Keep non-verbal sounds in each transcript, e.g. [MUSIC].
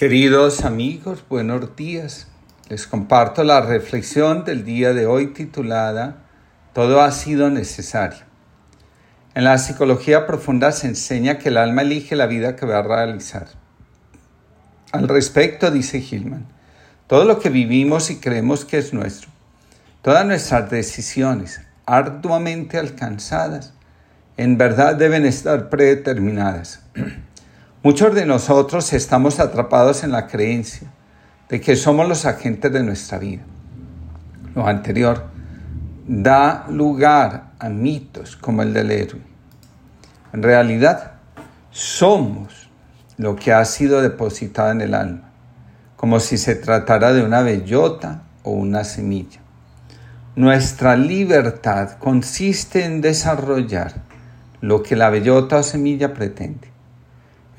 Queridos amigos, buenos días. Les comparto la reflexión del día de hoy titulada Todo ha sido necesario. En la psicología profunda se enseña que el alma elige la vida que va a realizar. Al respecto, dice Hillman, todo lo que vivimos y creemos que es nuestro, todas nuestras decisiones arduamente alcanzadas, en verdad deben estar predeterminadas. [CLEARS THROAT] Muchos de nosotros estamos atrapados en la creencia de que somos los agentes de nuestra vida. Lo anterior da lugar a mitos como el del héroe. En realidad, somos lo que ha sido depositado en el alma, como si se tratara de una bellota o una semilla. Nuestra libertad consiste en desarrollar lo que la bellota o semilla pretende.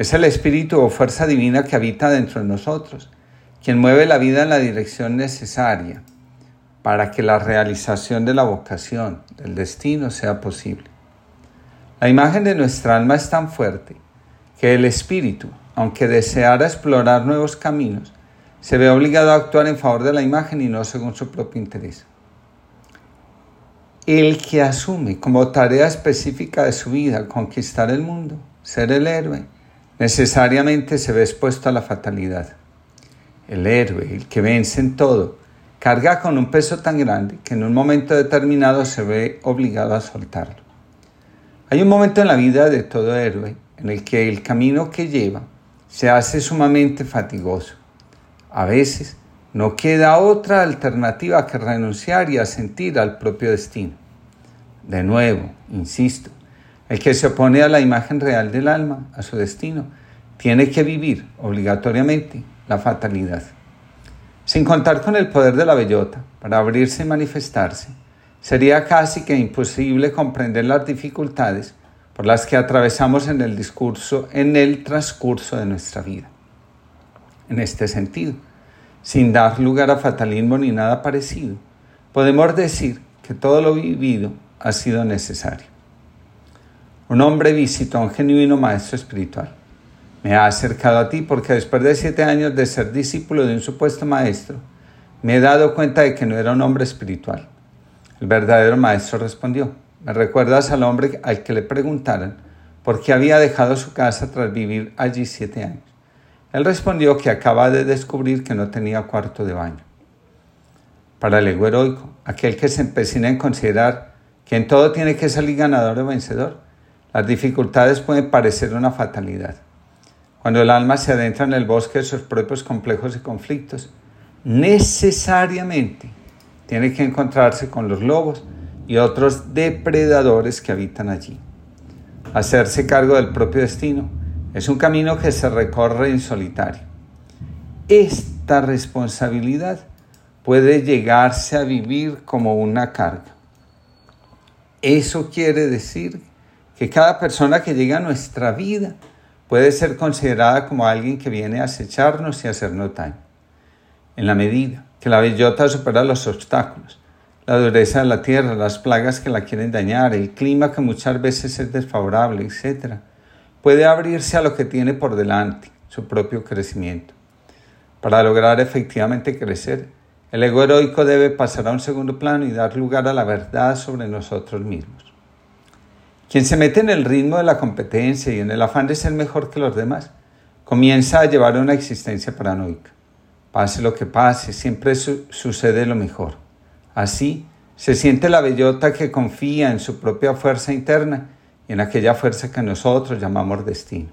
Es el espíritu o fuerza divina que habita dentro de nosotros, quien mueve la vida en la dirección necesaria para que la realización de la vocación, del destino, sea posible. La imagen de nuestra alma es tan fuerte que el espíritu, aunque deseara explorar nuevos caminos, se ve obligado a actuar en favor de la imagen y no según su propio interés. El que asume como tarea específica de su vida conquistar el mundo, ser el héroe, necesariamente se ve expuesto a la fatalidad. El héroe, el que vence en todo, carga con un peso tan grande que en un momento determinado se ve obligado a soltarlo. Hay un momento en la vida de todo héroe en el que el camino que lleva se hace sumamente fatigoso. A veces no queda otra alternativa que renunciar y asentir al propio destino. De nuevo, insisto, el que se opone a la imagen real del alma, a su destino, tiene que vivir obligatoriamente la fatalidad. Sin contar con el poder de la bellota para abrirse y manifestarse, sería casi que imposible comprender las dificultades por las que atravesamos en el discurso, en el transcurso de nuestra vida. En este sentido, sin dar lugar a fatalismo ni nada parecido, podemos decir que todo lo vivido ha sido necesario. Un hombre visitó a un genuino maestro espiritual. Me ha acercado a ti porque después de siete años de ser discípulo de un supuesto maestro, me he dado cuenta de que no era un hombre espiritual. El verdadero maestro respondió, ¿me recuerdas al hombre al que le preguntaran por qué había dejado su casa tras vivir allí siete años? Él respondió que acaba de descubrir que no tenía cuarto de baño. Para el ego heroico, aquel que se empecina en considerar que en todo tiene que salir ganador o vencedor, las dificultades pueden parecer una fatalidad. Cuando el alma se adentra en el bosque de sus propios complejos y conflictos, necesariamente tiene que encontrarse con los lobos y otros depredadores que habitan allí. Hacerse cargo del propio destino es un camino que se recorre en solitario. Esta responsabilidad puede llegarse a vivir como una carga. Eso quiere decir que cada persona que llega a nuestra vida puede ser considerada como alguien que viene a acecharnos y hacernos daño. En la medida que la bellota supera los obstáculos, la dureza de la tierra, las plagas que la quieren dañar, el clima que muchas veces es desfavorable, etc., puede abrirse a lo que tiene por delante, su propio crecimiento. Para lograr efectivamente crecer, el ego heroico debe pasar a un segundo plano y dar lugar a la verdad sobre nosotros mismos. Quien se mete en el ritmo de la competencia y en el afán de ser mejor que los demás, comienza a llevar una existencia paranoica. Pase lo que pase, siempre sucede lo mejor. Así, se siente la bellota que confía en su propia fuerza interna y en aquella fuerza que nosotros llamamos destino.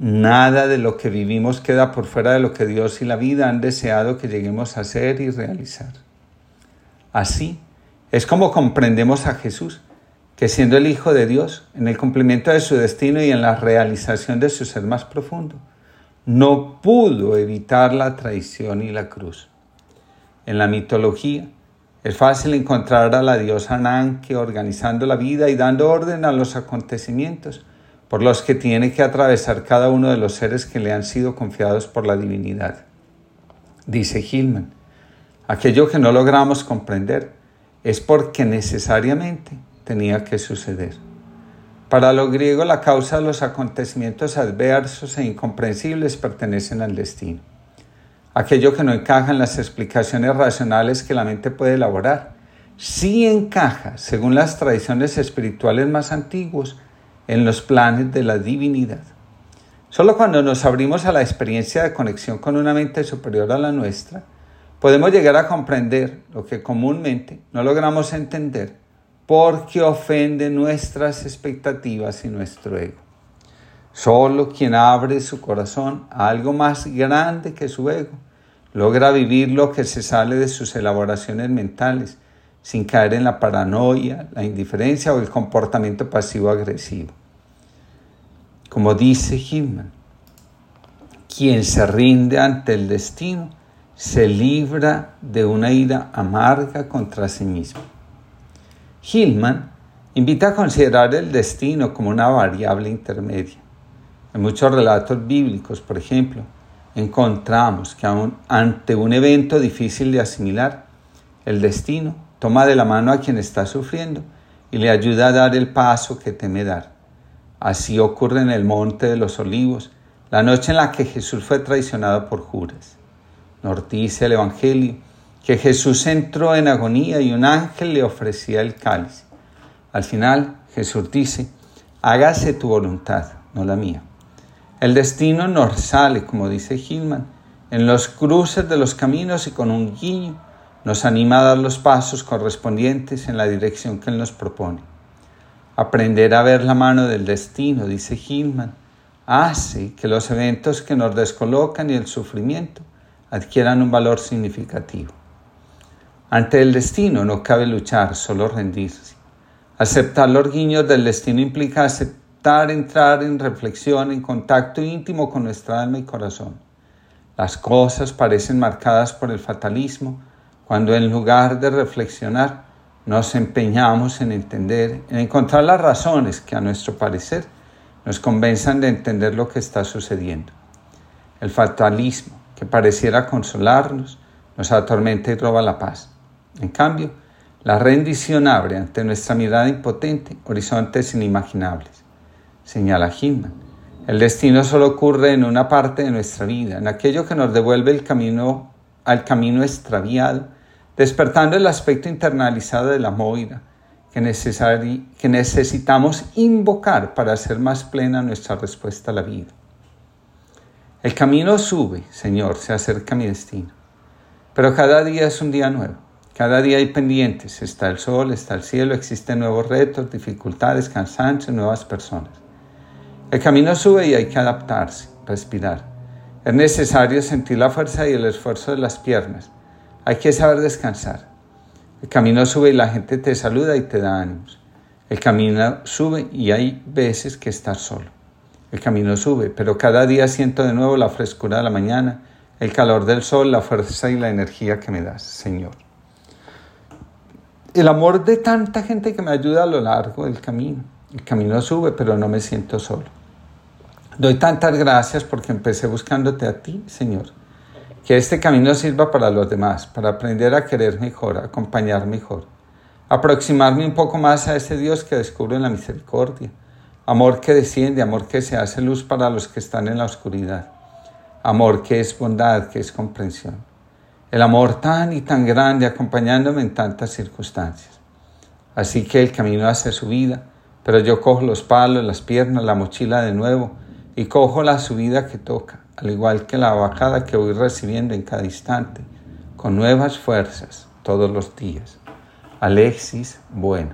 Nada de lo que vivimos queda por fuera de lo que Dios y la vida han deseado que lleguemos a ser y realizar. Así es como comprendemos a Jesús que siendo el Hijo de Dios, en el cumplimiento de su destino y en la realización de su ser más profundo, no pudo evitar la traición y la cruz. En la mitología es fácil encontrar a la diosa Nanke organizando la vida y dando orden a los acontecimientos por los que tiene que atravesar cada uno de los seres que le han sido confiados por la divinidad. Dice Hillman, aquello que no logramos comprender es porque necesariamente tenía que suceder. Para los griegos la causa de los acontecimientos adversos e incomprensibles pertenecen al destino. Aquello que no encaja en las explicaciones racionales que la mente puede elaborar, sí encaja, según las tradiciones espirituales más antiguas, en los planes de la divinidad. Solo cuando nos abrimos a la experiencia de conexión con una mente superior a la nuestra, podemos llegar a comprender lo que comúnmente no logramos entender porque ofende nuestras expectativas y nuestro ego. Solo quien abre su corazón a algo más grande que su ego logra vivir lo que se sale de sus elaboraciones mentales sin caer en la paranoia, la indiferencia o el comportamiento pasivo-agresivo. Como dice Hillman, quien se rinde ante el destino se libra de una ira amarga contra sí mismo. Hillman invita a considerar el destino como una variable intermedia. En muchos relatos bíblicos, por ejemplo, encontramos que aun ante un evento difícil de asimilar, el destino toma de la mano a quien está sufriendo y le ayuda a dar el paso que teme dar. Así ocurre en el Monte de los Olivos, la noche en la que Jesús fue traicionado por Judas. Nos el Evangelio que Jesús entró en agonía y un ángel le ofrecía el cáliz. Al final, Jesús dice, hágase tu voluntad, no la mía. El destino nos sale, como dice Gilman, en los cruces de los caminos y con un guiño nos anima a dar los pasos correspondientes en la dirección que Él nos propone. Aprender a ver la mano del destino, dice Gilman, hace que los eventos que nos descolocan y el sufrimiento adquieran un valor significativo. Ante el destino no cabe luchar, solo rendirse. Aceptar los guiños del destino implica aceptar entrar en reflexión, en contacto íntimo con nuestra alma y corazón. Las cosas parecen marcadas por el fatalismo cuando en lugar de reflexionar nos empeñamos en entender, en encontrar las razones que a nuestro parecer nos convenzan de entender lo que está sucediendo. El fatalismo, que pareciera consolarnos, nos atormenta y roba la paz. En cambio, la rendición abre ante nuestra mirada impotente horizontes inimaginables. Señala Hinman. El destino solo ocurre en una parte de nuestra vida, en aquello que nos devuelve el camino al camino extraviado, despertando el aspecto internalizado de la moira que, que necesitamos invocar para hacer más plena nuestra respuesta a la vida. El camino sube, Señor, se acerca mi destino, pero cada día es un día nuevo. Cada día hay pendientes, está el sol, está el cielo, existen nuevos retos, dificultades, cansancios, nuevas personas. El camino sube y hay que adaptarse, respirar. Es necesario sentir la fuerza y el esfuerzo de las piernas. Hay que saber descansar. El camino sube y la gente te saluda y te da ánimos. El camino sube y hay veces que estás solo. El camino sube, pero cada día siento de nuevo la frescura de la mañana, el calor del sol, la fuerza y la energía que me das, Señor el amor de tanta gente que me ayuda a lo largo del camino. El camino sube, pero no me siento solo. Doy tantas gracias porque empecé buscándote a ti, Señor. Que este camino sirva para los demás, para aprender a querer mejor, a acompañar mejor, aproximarme un poco más a ese Dios que descubre en la misericordia, amor que desciende, amor que se hace luz para los que están en la oscuridad, amor que es bondad, que es comprensión el amor tan y tan grande acompañándome en tantas circunstancias. Así que el camino hace su vida, pero yo cojo los palos, las piernas, la mochila de nuevo y cojo la subida que toca, al igual que la bajada que voy recibiendo en cada instante, con nuevas fuerzas todos los días. Alexis, bueno,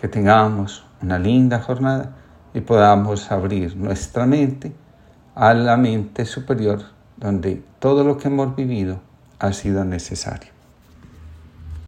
que tengamos una linda jornada y podamos abrir nuestra mente a la mente superior, donde todo lo que hemos vivido ha sido necesario.